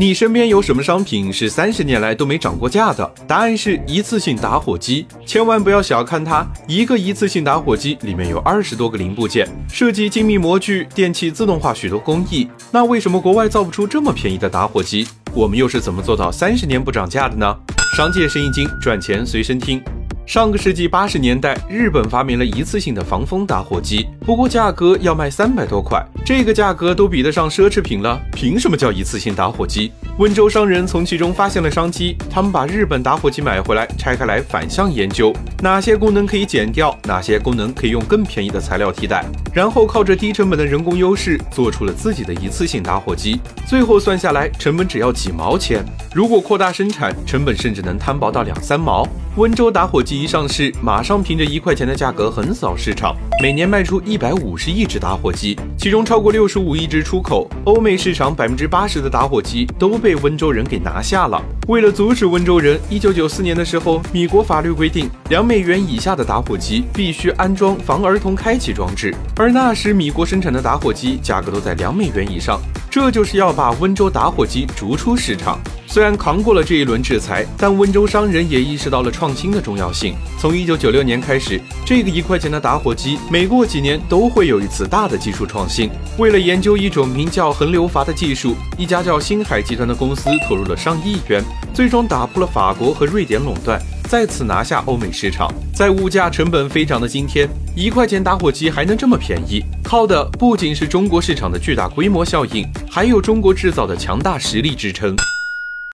你身边有什么商品是三十年来都没涨过价的？答案是一次性打火机。千万不要小看它，一个一次性打火机里面有二十多个零部件，设计精密模具，电器自动化许多工艺。那为什么国外造不出这么便宜的打火机？我们又是怎么做到三十年不涨价的呢？商界生意经，赚钱随身听。上个世纪八十年代，日本发明了一次性的防风打火机，不过价格要卖三百多块，这个价格都比得上奢侈品了，凭什么叫一次性打火机？温州商人从其中发现了商机，他们把日本打火机买回来，拆开来反向研究，哪些功能可以减掉，哪些功能可以用更便宜的材料替代，然后靠着低成本的人工优势，做出了自己的一次性打火机。最后算下来，成本只要几毛钱，如果扩大生产，成本甚至能摊薄到两三毛。温州打火机一上市，马上凭着一块钱的价格横扫市场，每年卖出一百五十亿只打火机，其中超过六十五亿只出口。欧美市场百分之八十的打火机都被温州人给拿下了。为了阻止温州人，一九九四年的时候，米国法律规定，两美元以下的打火机必须安装防儿童开启装置，而那时米国生产的打火机价格都在两美元以上，这就是要把温州打火机逐出市场。虽然扛过了这一轮制裁，但温州商人也意识到了创新的重要性。从一九九六年开始，这个一块钱的打火机每过几年都会有一次大的技术创新。为了研究一种名叫横流阀的技术，一家叫星海集团的公司投入了上亿元，最终打破了法国和瑞典垄断，再次拿下欧美市场。在物价成本飞涨的今天，一块钱打火机还能这么便宜，靠的不仅是中国市场的巨大规模效应，还有中国制造的强大实力支撑。